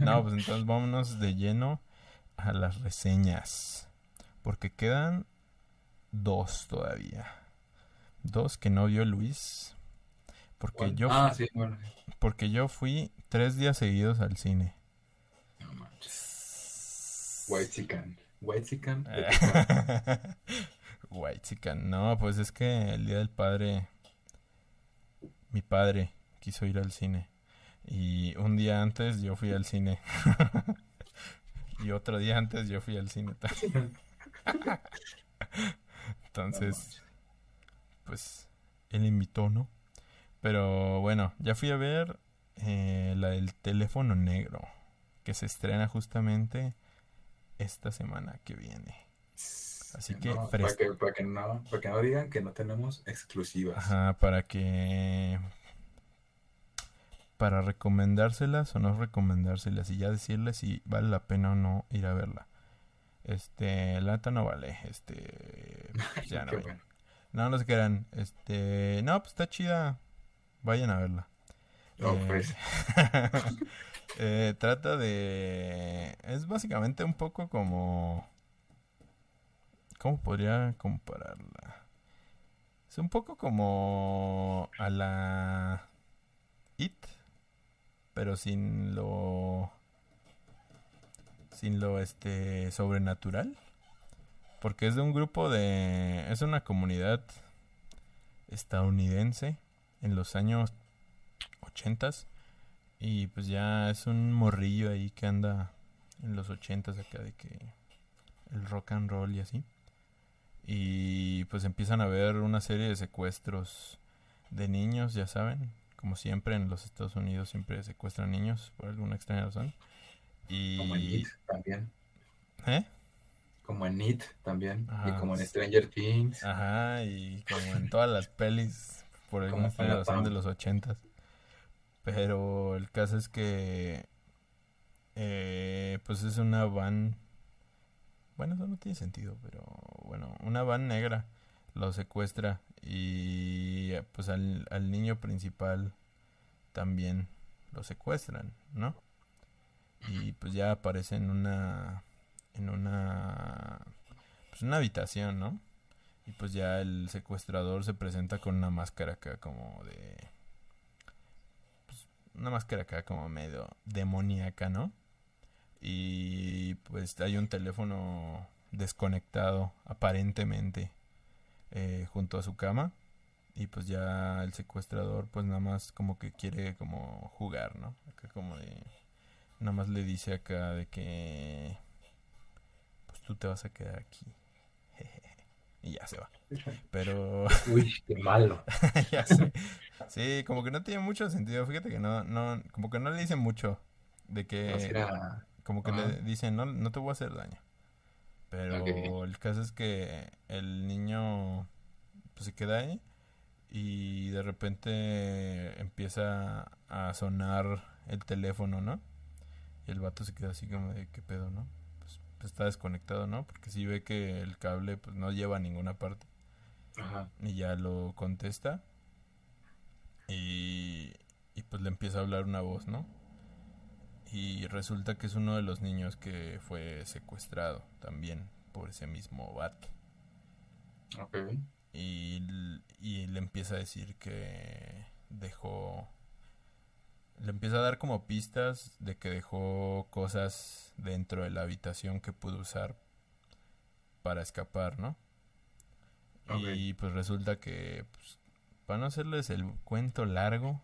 No, pues entonces vámonos de lleno a las reseñas. Porque quedan dos todavía. Dos que no vio Luis. Porque ¿Cuál? yo, Ah, sí, bueno. porque yo fui tres días seguidos al cine. No manches. White Chicken. White Chicken. White chicken. No, pues es que el día del padre, mi padre quiso ir al cine. Y un día antes yo fui al cine. y otro día antes yo fui al cine también. Entonces, pues él invitó, ¿no? Pero bueno, ya fui a ver eh, la del teléfono negro, que se estrena justamente esta semana que viene. Así que No, para, que, para, que no, para que no digan que no tenemos exclusivas. Ajá, para que... Para recomendárselas o no recomendárselas y ya decirles si vale la pena o no ir a verla. Este, la neta no vale, este... pues ya no, bueno. no, no se quedan, este... No, pues está chida, vayan a verla. No, Eh, pues. eh, trata de... Es básicamente un poco como... ¿Cómo podría compararla? Es un poco como a la It, pero sin lo sin lo este sobrenatural, porque es de un grupo de es una comunidad estadounidense en los años 80 y pues ya es un morrillo ahí que anda en los 80 acá de que el rock and roll y así. Y pues empiezan a ver una serie de secuestros de niños, ya saben. Como siempre en los Estados Unidos siempre secuestran niños por alguna extraña razón. Como en Y... It también. ¿Eh? Como en It también. Ajá, y como en. Stranger Things. Ajá, y como en todas las pelis por alguna extraña razón de los ochentas. Pero el caso es que eh, pues es una van bueno, eso no tiene sentido, pero bueno, una van negra lo secuestra y pues al, al niño principal también lo secuestran, ¿no? Y pues ya aparece en una en una pues una habitación, ¿no? Y pues ya el secuestrador se presenta con una máscara acá como de pues, una máscara acá como medio demoníaca, ¿no? Y pues hay un teléfono desconectado aparentemente eh, junto a su cama y pues ya el secuestrador pues nada más como que quiere como jugar, ¿no? Acá como de nada más le dice acá de que pues tú te vas a quedar aquí. y ya se va. Pero Uy, qué malo. ya sé. Sí, como que no tiene mucho sentido. Fíjate que no, no, como que no le dicen mucho de que, No será- como que le dicen, no, no te voy a hacer daño. Pero el caso es que el niño pues se queda ahí y de repente empieza a sonar el teléfono, ¿no? Y el vato se queda así como de qué pedo, ¿no? Pues, pues está desconectado, ¿no? Porque si ve que el cable pues no lleva a ninguna parte Ajá. y ya lo contesta y, y pues le empieza a hablar una voz, ¿no? Y resulta que es uno de los niños que fue secuestrado también por ese mismo vato. Ok. Y, y le empieza a decir que dejó... Le empieza a dar como pistas de que dejó cosas dentro de la habitación que pudo usar para escapar, ¿no? Y pues resulta que, pues, para no hacerles el cuento largo,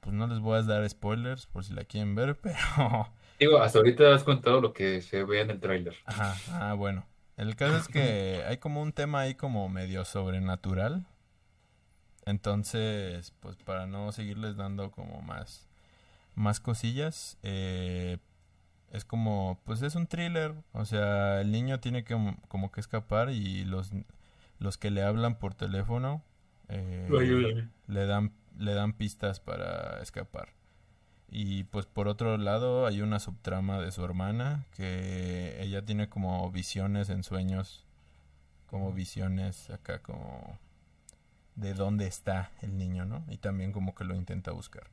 pues no les voy a dar spoilers por si la quieren ver, pero... Digo, hasta ahorita has contado lo que se ve en el tráiler. Ajá, ah, bueno. El caso es que hay como un tema ahí como medio sobrenatural. Entonces, pues para no seguirles dando como más, más cosillas, eh, es como, pues es un thriller. O sea, el niño tiene que como que escapar y los, los que le hablan por teléfono eh, le dan le dan pistas para escapar. Y pues por otro lado hay una subtrama de su hermana que ella tiene como visiones en sueños, como visiones acá como de dónde está el niño, ¿no? Y también como que lo intenta buscar.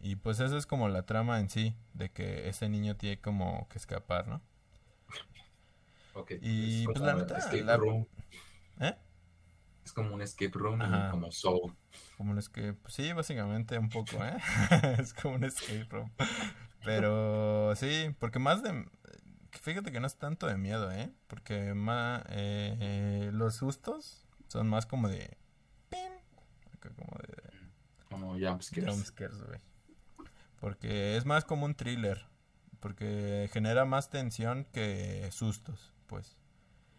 Y pues esa es como la trama en sí, de que ese niño tiene como que escapar, ¿no? Ok. Y, es pues, la neta, la-. ¿Eh? Es como un escape room Ajá. como Soul. Como es que, pues sí, básicamente un poco, ¿eh? es como un escape room. Pero sí, porque más de... Fíjate que no es tanto de miedo, ¿eh? Porque más, los sustos son más como de... Acá como de... Como jumpscares. Jumpscares, güey. Porque es más como un thriller. Porque genera más tensión que sustos, pues.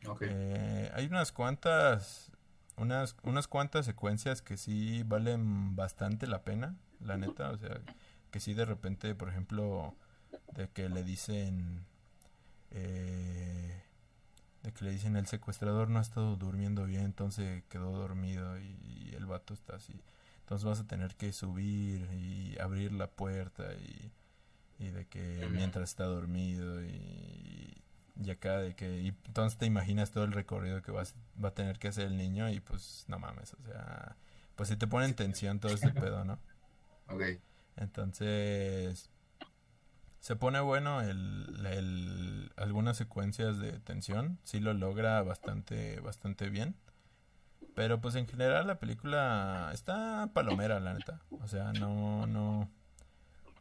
Ok. Eh, hay unas cuantas, unas, unas cuantas secuencias que sí valen bastante la pena, la neta. O sea, que sí de repente, por ejemplo, de que le dicen, eh, de que le dicen el secuestrador no ha estado durmiendo bien, entonces quedó dormido y, y el vato está así. Entonces vas a tener que subir y abrir la puerta y, y de que mientras está dormido y, y acá de que y entonces te imaginas todo el recorrido que vas, va a tener que hacer el niño y pues no mames, o sea, pues si te pone en tensión todo ese pedo, ¿no? Ok. Entonces se pone bueno el, el- algunas secuencias de tensión, sí lo logra bastante bastante bien. Pero pues en general la película está palomera, la neta. O sea, no no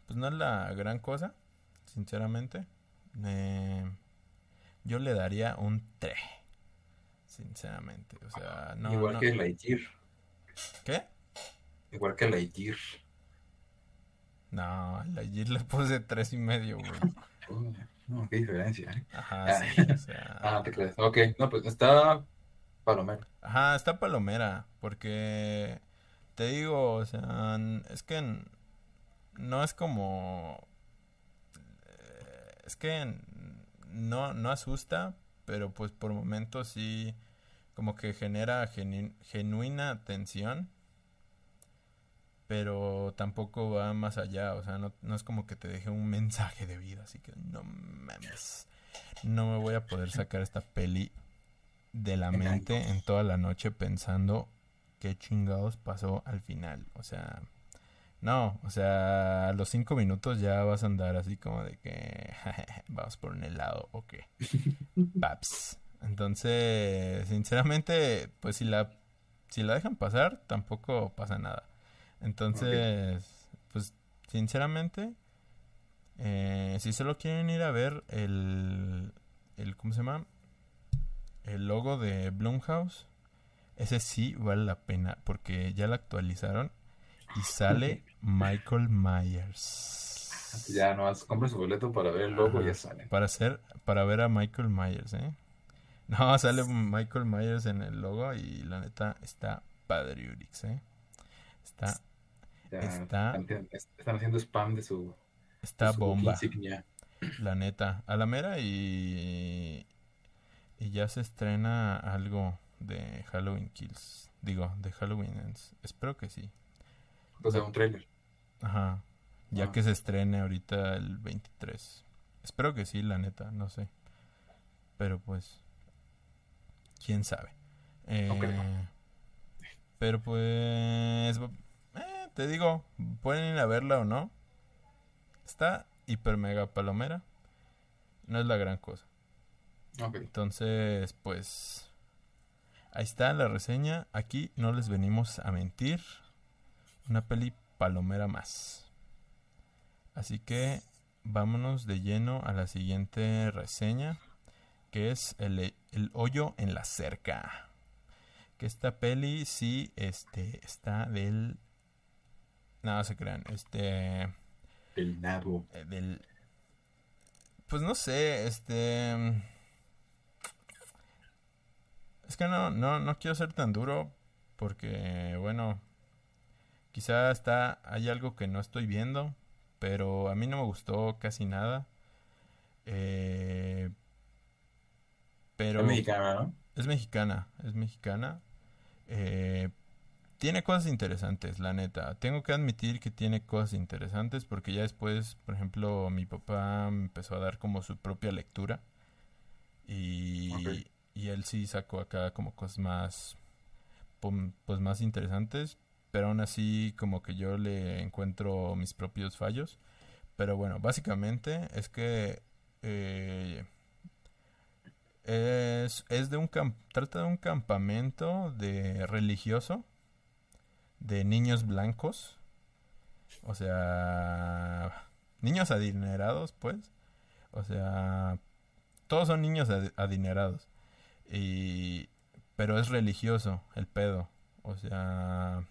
pues no es la gran cosa, sinceramente. Eh, yo le daría un 3. Sinceramente, o sea, no Igual no- que Lightyear. ¿Qué? Igual que Lightyear. No, a la Year le puse tres y medio, güey. No, qué diferencia, ¿eh? Ajá, sí, o sea. Ah, te crees. Ok, no, pues está Palomero. Ajá, está palomera, porque te digo, o sea, es que no es como... eh, Es que no, no asusta, pero pues por momentos sí como que genera genu- genuina tensión, pero tampoco va más allá, o sea, no, no es como que te deje un mensaje de vida, así que no mames, no me voy a poder sacar esta peli de la En mente en toda la noche pensando qué chingados pasó al final. O sea, no, o sea, a los cinco minutos ya vas a andar así como de que vamos por un helado o qué. Paps. Entonces, sinceramente, pues si la, si la dejan pasar, tampoco pasa nada. Entonces, pues sinceramente, eh, si solo quieren ir a ver el, el, ¿cómo se llama? El logo de Blumhouse, ese sí vale la pena porque ya lo actualizaron y sale Michael Myers. Ya nomás compren su boleto para ver el logo y ya salen. Para hacer, para ver a Michael Myers, ¿eh? No, sale Michael Myers en el logo y la neta está padriurix, ¿eh? Está, Ya Está- están, están haciendo spam de su, está de su bomba. insignia. La neta, a la mera y, y ya se estrena algo de Halloween Kills. Digo, de Halloween Ends. Espero que sí. O sea, un trailer. Ajá. Ya Ah. que se estrene ahorita el 23. Espero que sí, la neta, no sé. Pero pues, quién sabe. Eh, pero pues, eh, te digo, pueden ir a verla o no. Está hiper mega palomera. No es la gran cosa. Entonces, pues ahí está la reseña. Aquí no les venimos a mentir. Una peli palomera más. Así que vámonos de lleno a la siguiente reseña, que es el, el hoyo en la cerca. Que esta peli sí este está del no se crean, este El nabo. eh, del pues no sé, este es que no no no quiero ser tan duro porque bueno, quizá está hay algo que no estoy viendo, pero a mí no me gustó casi nada. Eh, pero Es mexicana, ¿no? es mexicana, es mexicana. Eh, tiene cosas interesantes, la neta. Tengo que admitir que tiene cosas interesantes porque ya después, por ejemplo, mi papá empezó a dar como su propia lectura y, y él sí sacó acá como cosas más, pues más interesantes. Pero aún así como que yo le encuentro mis propios fallos. Pero bueno, básicamente es que eh, es, de un trata de un campamento de religioso de niños blancos. O sea, niños adinerados, pues. O sea, todos son niños adinerados. Y pero es religioso el pedo. O sea,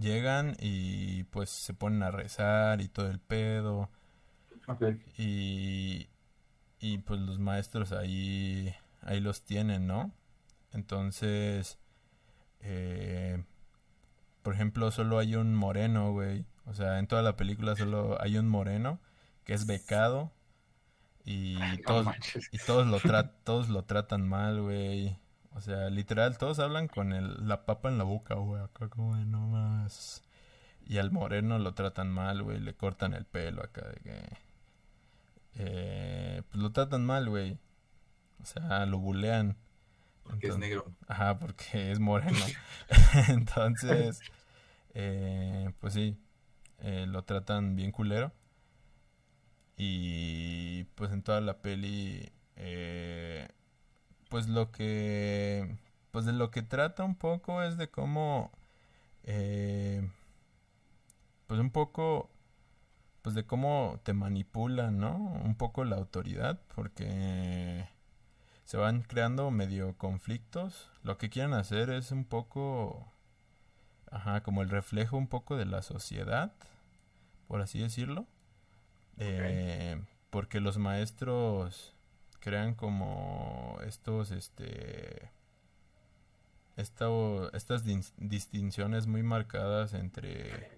llegan y pues se ponen a rezar y todo el pedo. Y, y pues los maestros ahí, ahí los tienen, ¿no? Entonces, eh, por ejemplo, solo hay un moreno, güey. O sea, en toda la película solo hay un moreno que es becado y todos, y todos lo, todos lo tratan mal, güey. O sea, literal, todos hablan con el, la papa en la boca, güey. Acá como de no más. Y al moreno lo tratan mal, güey. Le cortan el pelo acá de que... Eh, pues lo tratan mal, güey. O sea, lo bulean. Porque es negro. Ajá, porque es moreno. Entonces, eh, pues sí, eh, lo tratan bien culero. Y pues en toda la peli eh, pues lo que pues de lo que trata un poco es de cómo eh, pues un poco pues de cómo te manipulan no un poco la autoridad porque se van creando medio conflictos. Lo que quieren hacer es un poco ajá como el reflejo un poco de la sociedad por así decirlo. Eh, porque los maestros crean como estos, este, estas distinciones muy marcadas entre,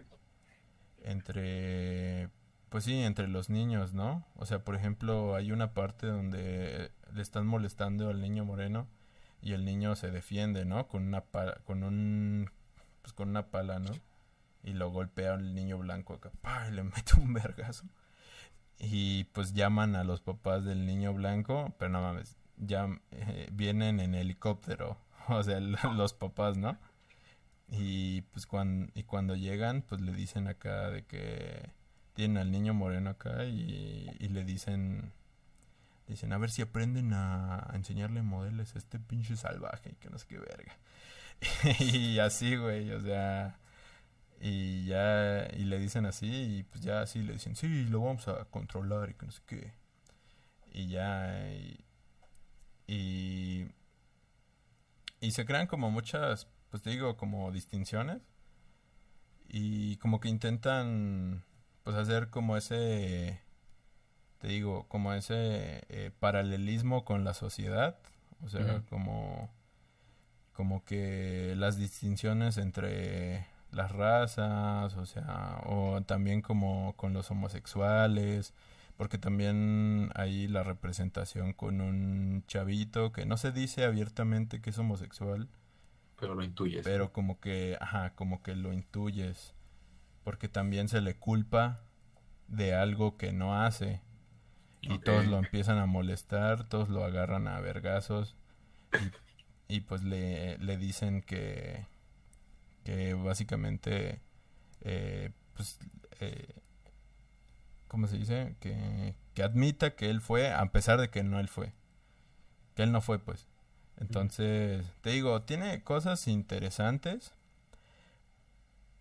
entre, pues sí, entre los niños, ¿no? O sea, por ejemplo, hay una parte donde le están molestando al niño moreno y el niño se defiende, ¿no? Con una pala, con un, pues con una pala, ¿no? Y lo golpea al niño blanco acá, y le mete un vergazo y pues llaman a los papás del niño blanco, pero no mames, ya eh, vienen en helicóptero, o sea, los papás, ¿no? Y pues cuando, y cuando llegan, pues le dicen acá de que tienen al niño moreno acá y, y le dicen, dicen, a ver si aprenden a, enseñarle modelos a este pinche salvaje que no sé qué verga. y así, güey, o sea, y ya, y le dicen así, y pues ya así le dicen, sí, lo vamos a controlar y que no sé qué. Y ya, y, y, se crean como muchas, pues te digo, como distinciones. Y como que intentan, pues hacer como ese, te digo, como ese eh, paralelismo con la sociedad. O sea, como, como que las distinciones entre las razas, o sea, o también como con los homosexuales, porque también hay la representación con un chavito que no se dice abiertamente que es homosexual, pero lo intuyes. Pero como que, ajá, como que lo intuyes, porque también se le culpa de algo que no hace. Y todos lo empiezan a molestar, todos lo agarran a vergazos y, y pues le, le dicen que, que básicamente, eh, pues, eh, ¿cómo se dice? Que, que admita que él fue, a pesar de que no él fue. Que él no fue, pues. Entonces, te digo, tiene cosas interesantes.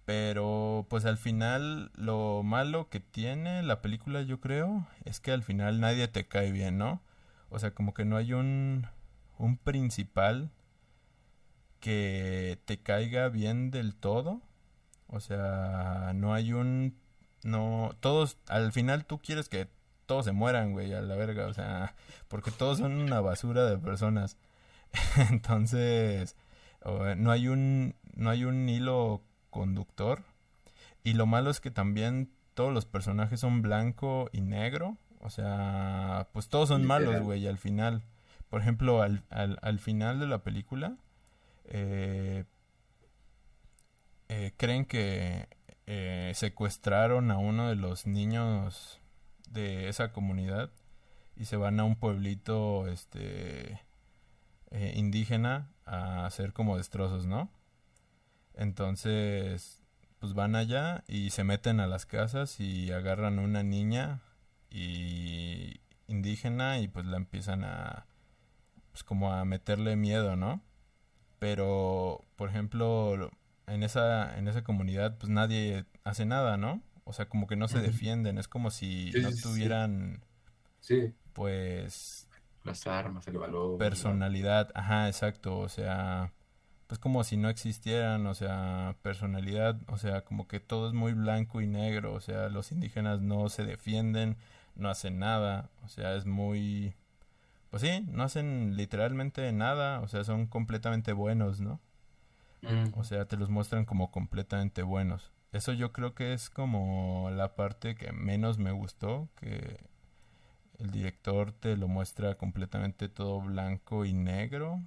Pero pues al final lo malo que tiene la película yo creo es que al final nadie te cae bien, ¿no? O sea, como que no hay un, un principal que te caiga bien del todo. O sea, no hay un... No, todos, al final tú quieres que todos se mueran, güey, a la verga. O sea, porque todos son una basura de personas. Entonces, no hay un, no hay un hilo conductor. Y lo malo es que también todos los personajes son blanco y negro. O sea, pues todos son malos, güey, al final. Por ejemplo, al, al, al final de la película, eh, eh, creen que eh, secuestraron a uno de los niños de esa comunidad y se van a un pueblito este indígena a hacer como destrozos, ¿no? Entonces, pues van allá y se meten a las casas y agarran una niña y indígena y pues la empiezan a pues como a meterle miedo, ¿no? Pero por ejemplo, en esa en esa comunidad pues nadie hace nada, ¿no? O sea, como que no se defienden, es como si no tuvieran sí. pues las armas, el valor, personalidad, ajá, exacto, o sea, pues como si no existieran, o sea, personalidad, o sea, como que todo es muy blanco y negro, o sea, los indígenas no se defienden, no hacen nada, o sea, es muy... Pues sí, no hacen literalmente nada, o sea, son completamente buenos, ¿no? Mm. O sea, te los muestran como completamente buenos. Eso yo creo que es como la parte que menos me gustó, que el director te lo muestra completamente todo blanco y negro,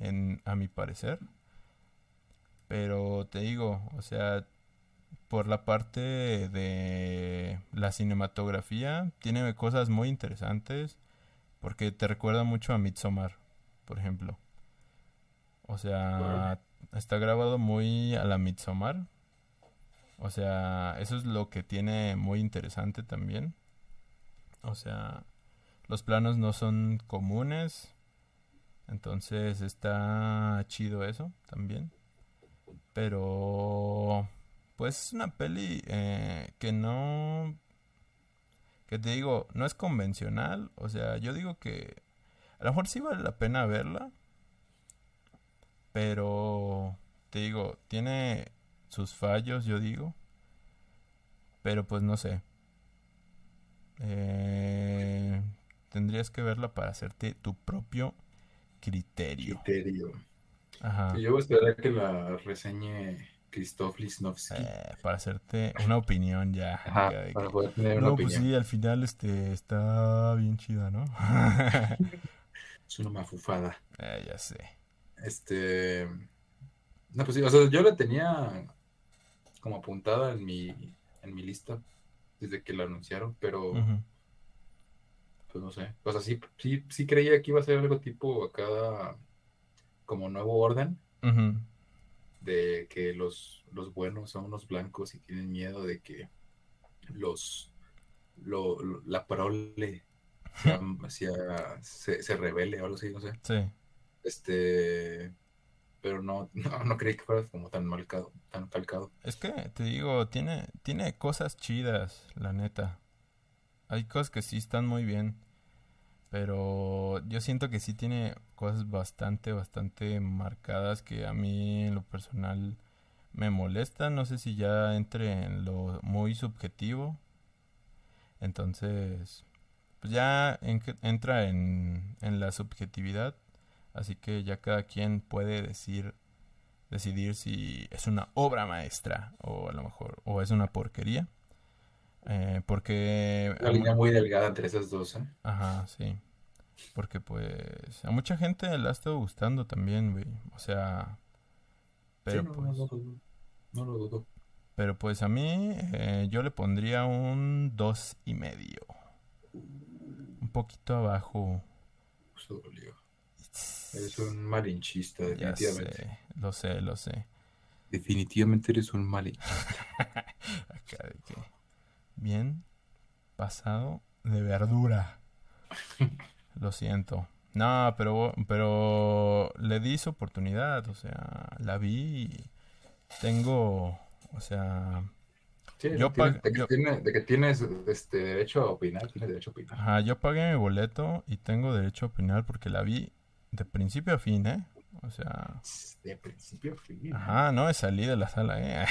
en, a mi parecer. Pero te digo, o sea, por la parte de la cinematografía, tiene cosas muy interesantes porque te recuerda mucho a Midsommar, por ejemplo. O sea, está grabado muy a la Midsommar. O sea, eso es lo que tiene muy interesante también. O sea, los planos no son comunes. Entonces está chido eso también. Pero pues es una peli eh, que no... Que te digo, no es convencional. O sea, yo digo que a lo mejor sí vale la pena verla. Pero te digo, tiene sus fallos, yo digo. Pero pues no sé. Eh, tendrías que verla para hacerte tu propio criterio. Criterio. Ajá. Yo voy a esperar que la reseñe Krzysztof Lisnowski. Eh, para hacerte una opinión ya. Ajá, para poder tener una no, pues opinión. sí, al final este está bien chida, ¿no? Es una mafufada. Eh, ya sé. Este. No, pues sí, o sea, yo la tenía como apuntada en mi, en mi lista desde que la anunciaron, pero pues no sé. O sea, sí, sí, sí creía que iba a ser algo tipo acá como nuevo orden, Ujú. De que los, los buenos son unos blancos y tienen miedo de que los lo, lo- la prole sea- sea- se, se revele o algo así, no sé. Sí. Este, pero no, no, no creí que fuera como tan marcado, tan calcado. Es que te digo, tiene, tiene cosas chidas, la neta. Hay cosas que sí están muy bien. Pero yo siento que sí tiene cosas bastante, bastante marcadas que a mí en lo personal me molestan. No sé si ya entre en lo muy subjetivo. Entonces, pues ya en- entra en, en la subjetividad. Así que ya cada quien puede decir decidir si es una obra maestra o a lo mejor o es una porquería. Eh, porque Una línea muy delgada entre esas dos, ¿eh? Ajá, sí. Porque pues a mucha gente le ha estado gustando también, güey. O sea, pero Sí, no, no, pues no, lo dudo. No lo dudo. pero pues a mí eh, yo le pondría un dos y medio. Un poquito abajo. Eso dolió. Eres un malinchista, Ya definitivamente. sé, lo sé, lo sé. Definitivamente eres un malinchista. Acá de que bien pasado de verdura. Lo siento. No, pero pero le di su oportunidad, o sea, la vi y tengo, o sea, Sí, Yo de, que yo- tiene- de que tienes este, derecho a opinar, tienes derecho a opinar. ajá, yo pagué mi boleto y tengo derecho a opinar porque la vi de principio a fin, ¿eh? O sea, De principio. ¿eh? ajá, no salí de la sala, ¿eh?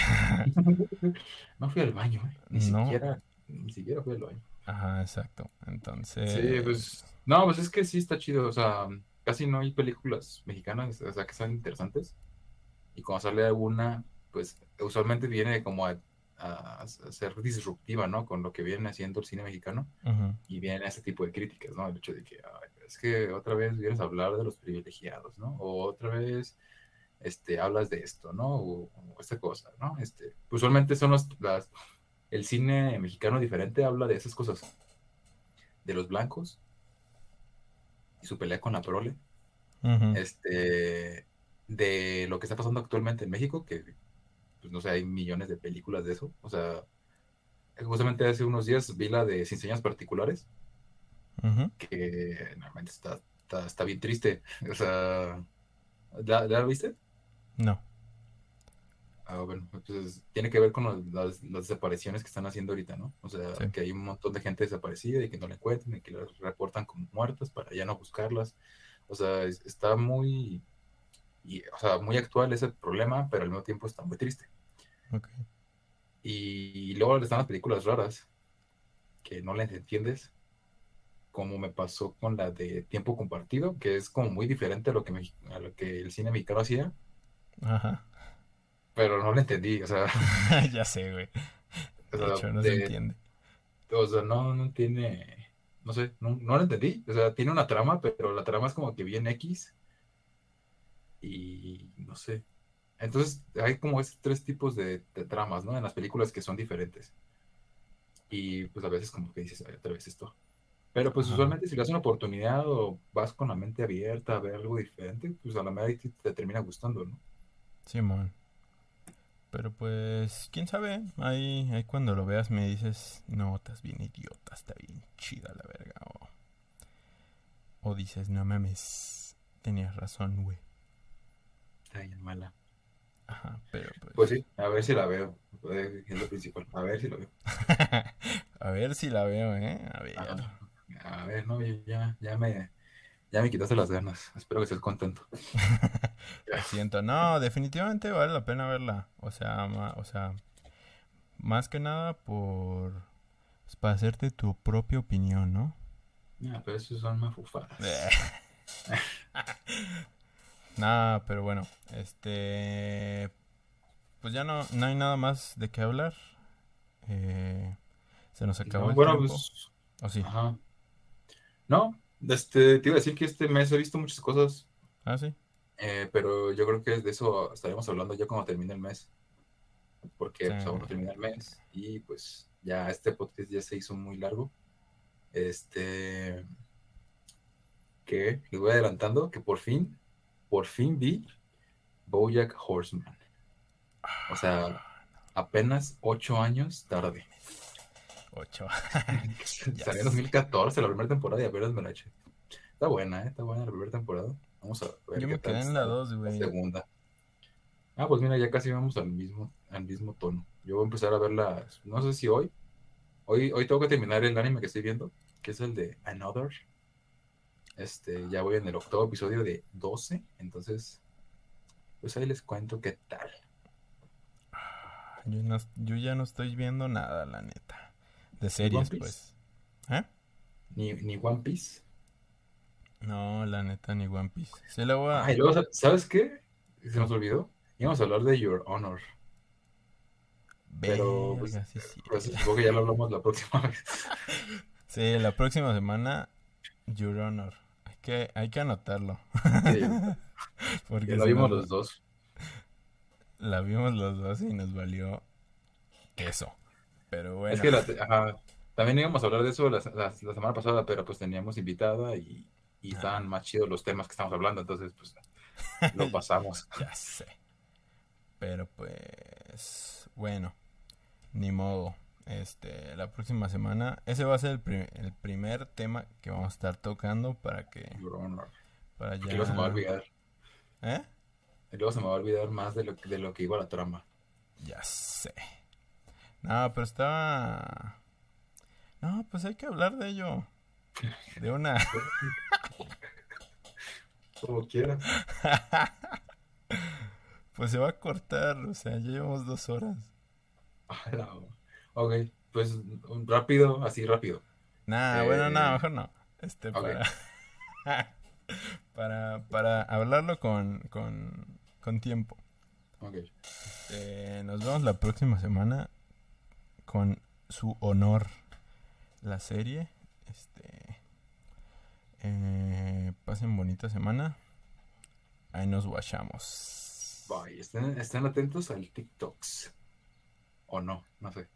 No fui al baño, ¿eh? Ni No. siquiera, ni siquiera fui al baño. Ajá, exacto. Entonces, Sí, pues. No, pues es que sí está chido. O sea, casi no hay películas mexicanas, o sea, que sean interesantes. Y cuando sale alguna, pues usualmente viene como a, a- a ser disruptiva, ¿no? Con lo que viene haciendo el cine mexicano. Y viene ese tipo de críticas, ¿no? El hecho de que "Ay, es que otra vez vienes a hablar de los privilegiados, ¿no? O otra vez este, hablas de esto, ¿no? O, o esta cosa, ¿no? Este, usualmente son los, las, el cine mexicano diferente habla de esas cosas, de los blancos y su pelea con la prole, ujú, este, de lo que está pasando actualmente en México, que pues no sé, hay millones de películas de eso. O sea, justamente hace unos días vi la de Sin Señas Particulares, Que normalmente está, está, está bien triste. O sea, ¿la, la viste? No. Ah, bueno, pues tiene que ver con los- las, las desapariciones que están haciendo ahorita, ¿no? O sea, Sí. que hay un montón de gente desaparecida y que no la encuentran y que las reportan como muertas para ya no buscarlas. O sea, es- está muy, y, o sea, muy actual ese problema, pero al mismo tiempo está muy triste. Ok. Y, luego están las películas raras que no les entiendes, como me pasó con la de Tiempo Compartido, que es como muy diferente a lo que, me- a lo que el cine mexicano hacía, Ajá. pero no la entendí, o sea, ya sé, güey. o De sea, hecho, no se de- entiende. o sea, no, no tiene, no sé, no, no la entendí, o sea, tiene una trama, pero la trama es como que bien X y no sé. Entonces, hay como esos tres tipos de, de tramas, ¿no? En las películas que son diferentes. Y pues a veces como que dices, "Ay, otra vez esto. Pero pues Ajá. usualmente si le das una oportunidad o vas con la mente abierta a ver algo diferente, pues a la medida te, te termina gustando, ¿no? Simón. Pero pues, quién sabe. Ahí, ahí cuando lo veas me dices, no, estás bien idiota, está bien chida la verga. O, o dices, no mames, tenías razón, güey. Está bien mala. Ajá, pero pues. Pues sí, a ver si la veo. eh, Es lo principal. A ver si la veo. A ver si la veo, ¿eh? A ver. A ver, no, ya, ya me, ya me quitaste las ganas. Espero que estés contento. Lo siento. No, definitivamente vale la pena verla. O sea, ma- o sea, más que nada por... pues, para hacerte tu propia opinión, ¿no? Ah, pero eso son mafufadas. Nada, pero bueno, este, pues ya no, no hay nada más de qué hablar. Eh, se nos acabó No, el bueno, tiempo. pues, ¿O sí? ajá. No, este, te iba a decir que este mes he visto muchas cosas, Ah, sí. eh, pero yo creo que de eso estaremos hablando ya cuando termine el mes. Porque Sí. pues, aún no termina el mes y pues ya este podcast ya se hizo muy largo. Este, que les voy adelantando que por fin, por fin vi BoJack Horseman. O sea, apenas ocho años tarde. Ocho. Salió en 2014 la primera temporada y apenas me la eché. Está buena, ¿eh? Está buena la primera temporada. Vamos a ver Yo qué me quedé en la dos, la güey. segunda. Ah, pues mira, ya casi vamos al mismo, al mismo tono. Yo voy a empezar a verla, no sé si hoy. Hoy, hoy tengo que terminar el anime que estoy viendo, que es el de Another. Este, ya voy en el octavo episodio de 12, entonces, pues ahí les cuento qué tal. Yo, no, yo ya no estoy viendo nada, la neta. De series, Piece? pues. ¿Eh? Ni, ni One Piece. No, la neta, ni One Piece. Sí, la voy a... Ah, y luego, ¿sabes qué? Se nos olvidó. Íbamos a hablar de Your Honor. Pero, pues, sí, sí. Pues supongo que ya lo hablamos la próxima vez. Sí, la próxima semana, Your Honor. Hay que, hay que anotarlo. Sí, Porque ya lo si vimos los dos. La vimos los dos y nos valió queso. Pero bueno. Es que la, ajá, también íbamos a hablar de eso la, la- la semana pasada, pero pues teníamos invitada y, y Ah. estaban más chidos los temas que estamos hablando, entonces pues lo pasamos. Ya sé. Pero pues, bueno, ni modo. Este, la próxima semana, ese va a ser el, pri- el primer tema que vamos a estar tocando para que, Honor. para Y ya. luego se me va a olvidar. ¿Eh? Y luego se me va a olvidar más de lo, de lo que iba la trama. Ya sé. No, pero estaba. No, pues hay que hablar de ello. De una. Como quieras. Pues se va a cortar, o sea, ya llevamos dos horas. No. Ok, pues rápido, así rápido. Nah, Eh, bueno, nada, mejor no. Este, para, para, para hablarlo con, con, con tiempo. Ok. Eh, nos vemos la próxima semana con su honor la serie. Este, eh, pasen bonita semana. Ahí nos guachamos. Bye. Estén, estén atentos al TikToks. O no, no sé.